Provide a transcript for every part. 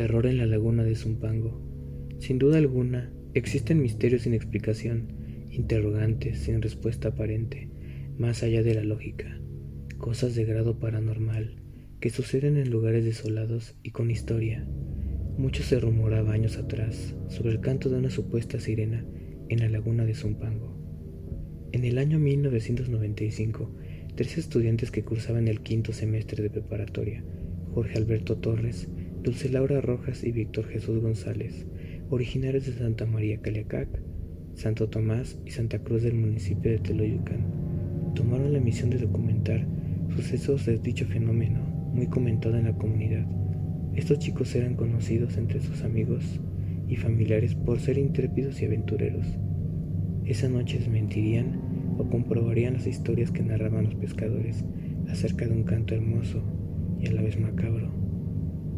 Terror en la laguna de Zumpango. Sin duda alguna, existen misterios sin explicación, interrogantes sin respuesta aparente, más allá de la lógica, cosas de grado paranormal que suceden en lugares desolados y con historia. Mucho se rumoraba años atrás sobre el canto de una supuesta sirena en la laguna de Zumpango. En el año 1995, tres estudiantes que cursaban el quinto semestre de preparatoria, Jorge Alberto Torres, Dulce Laura Rojas y Víctor Jesús González, originarios de Santa María Caliacac, Santo Tomás y Santa Cruz del municipio de Teloyucan, tomaron la misión de documentar sucesos de dicho fenómeno muy comentado en la comunidad. Estos chicos eran conocidos entre sus amigos y familiares por ser intrépidos y aventureros. Esa noche desmentirían o comprobarían las historias que narraban los pescadores acerca de un canto hermoso y a la vez macabro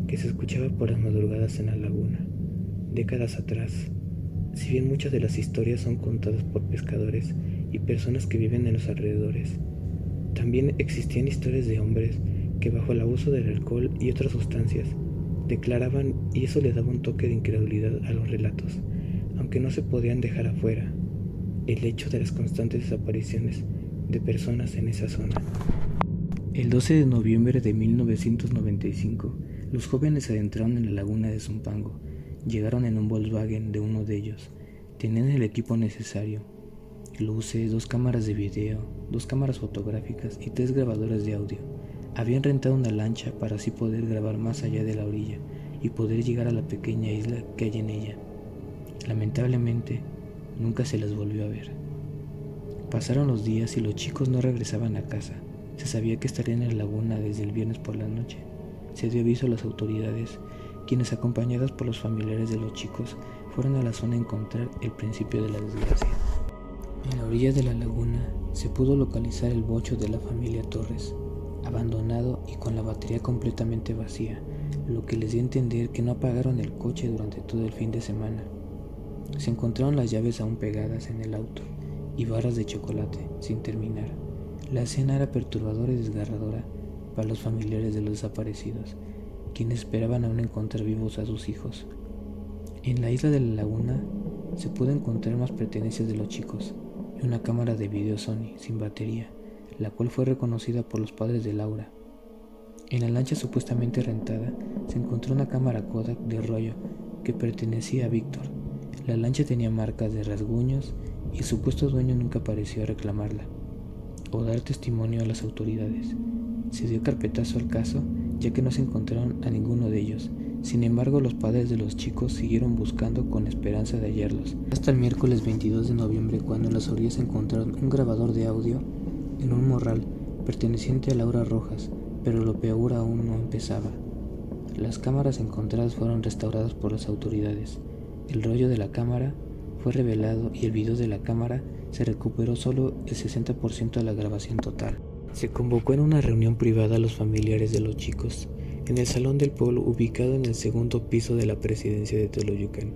que se escuchaba por las madrugadas en la laguna, décadas atrás. Si bien muchas de las historias son contadas por pescadores y personas que viven en los alrededores, también existían historias de hombres que bajo el abuso del alcohol y otras sustancias declaraban y eso le daba un toque de incredulidad a los relatos, aunque no se podían dejar afuera el hecho de las constantes desapariciones de personas en esa zona. El 12 de noviembre de 1995, los jóvenes se adentraron en la laguna de Zumpango. Llegaron en un Volkswagen de uno de ellos. Tenían el equipo necesario. Luces, dos cámaras de video, dos cámaras fotográficas y tres grabadoras de audio. Habían rentado una lancha para así poder grabar más allá de la orilla y poder llegar a la pequeña isla que hay en ella. Lamentablemente, nunca se las volvió a ver. Pasaron los días y los chicos no regresaban a casa. Se sabía que estarían en la laguna desde el viernes por la noche. Se dio aviso a las autoridades, quienes acompañadas por los familiares de los chicos fueron a la zona a encontrar el principio de la desgracia. En la orilla de la laguna se pudo localizar el bocho de la familia Torres, abandonado y con la batería completamente vacía, lo que les dio a entender que no apagaron el coche durante todo el fin de semana. Se encontraron las llaves aún pegadas en el auto y barras de chocolate sin terminar. La escena era perturbadora y desgarradora para los familiares de los desaparecidos, quienes esperaban aún encontrar vivos a sus hijos. En la isla de la laguna se pudo encontrar más pertenencias de los chicos y una cámara de video Sony sin batería, la cual fue reconocida por los padres de Laura. En la lancha supuestamente rentada se encontró una cámara Kodak de rollo que pertenecía a Víctor. La lancha tenía marcas de rasguños y el supuesto dueño nunca apareció a reclamarla o dar testimonio a las autoridades. Se dio carpetazo al caso ya que no se encontraron a ninguno de ellos. Sin embargo, los padres de los chicos siguieron buscando con esperanza de hallarlos. Hasta el miércoles 22 de noviembre, cuando en las orillas encontraron un grabador de audio en un morral perteneciente a Laura Rojas, pero lo peor aún no empezaba. Las cámaras encontradas fueron restauradas por las autoridades. El rollo de la cámara fue revelado y el video de la cámara se recuperó solo el 60% de la grabación total. Se convocó en una reunión privada a los familiares de los chicos, en el Salón del Pueblo ubicado en el segundo piso de la presidencia de Teloyucan,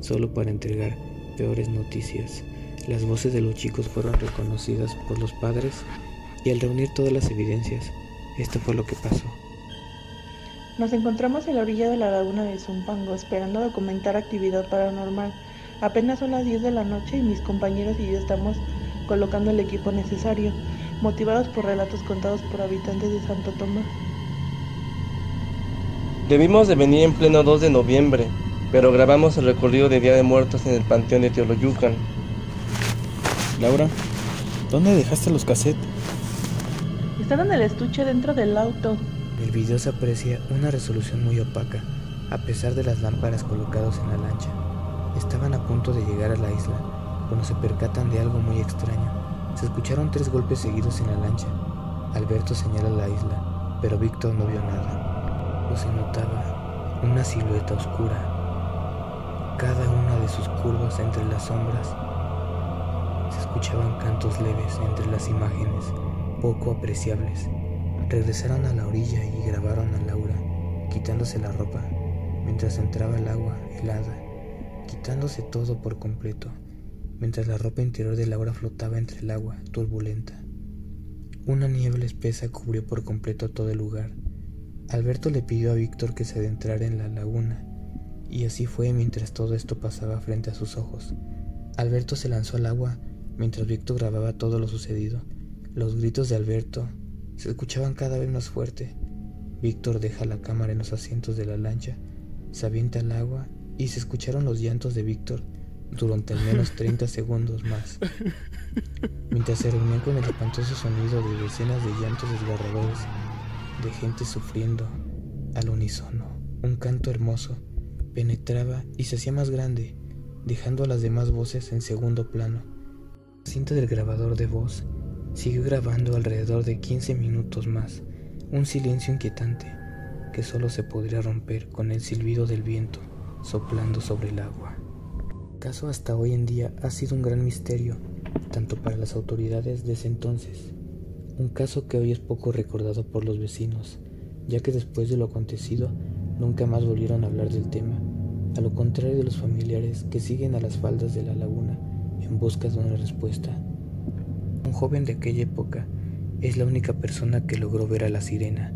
solo para entregar peores noticias. Las voces de los chicos fueron reconocidas por los padres y al reunir todas las evidencias, esto fue lo que pasó. Nos encontramos en la orilla de la laguna de Zumpango esperando documentar actividad paranormal. Apenas son las 10 de la noche y mis compañeros y yo estamos colocando el equipo necesario, motivados por relatos contados por habitantes de Santo Tomás. Debimos de venir en pleno 2 de noviembre, pero grabamos el recorrido de Día de Muertos en el Panteón de Teoloyucan. Laura, ¿dónde dejaste los cassettes? Están en el estuche dentro del auto. En el video se aprecia una resolución muy opaca, a pesar de las lámparas colocadas en la lancha. Estaban a punto de llegar a la isla cuando se percatan de algo muy extraño. Se escucharon tres golpes seguidos en la lancha. Alberto señala la isla, pero Víctor no vio nada. No se notaba una silueta oscura. Cada una de sus curvas entre las sombras. Se escuchaban cantos leves entre las imágenes, poco apreciables. Regresaron a la orilla y grabaron a Laura, quitándose la ropa, mientras entraba el agua helada quitándose todo por completo, mientras la ropa interior de Laura flotaba entre el agua turbulenta. Una niebla espesa cubrió por completo todo el lugar. Alberto le pidió a Víctor que se adentrara en la laguna Y así fue mientras todo esto pasaba frente a sus ojos. Alberto se lanzó al agua mientras Víctor grababa todo lo sucedido. Los gritos de Alberto se escuchaban cada vez más fuerte. Víctor deja la cámara en los asientos de la lancha, se avienta al agua y se escucharon los llantos de Víctor durante al menos 30 segundos más, mientras se reunían con el espantoso sonido de decenas de llantos desgarradores, de gente sufriendo al unísono. Un canto hermoso penetraba y se hacía más grande, dejando a las demás voces en segundo plano. La cinta del grabador de voz siguió grabando alrededor de 15 minutos más, un silencio inquietante que solo se podría romper con el silbido del viento soplando sobre el agua. Caso hasta hoy en día ha sido un gran misterio, tanto para las autoridades de ese entonces, un caso que hoy es poco recordado por los vecinos, ya que después de lo acontecido nunca más volvieron a hablar del tema, a lo contrario de los familiares que siguen a las faldas de la laguna en busca de una respuesta. Un joven de aquella época es la única persona que logró ver a la sirena,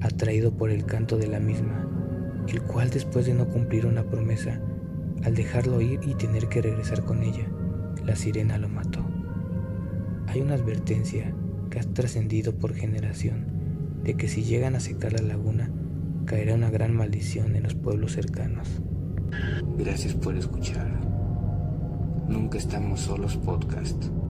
atraído por el canto de la misma, el cual después de no cumplir una promesa, al dejarlo ir y tener que regresar con ella, la sirena lo mató. Hay una advertencia que ha trascendido por generación de que si llegan a secar la laguna, caerá una gran maldición en los pueblos cercanos. Gracias por escuchar. Nunca estamos solos podcast.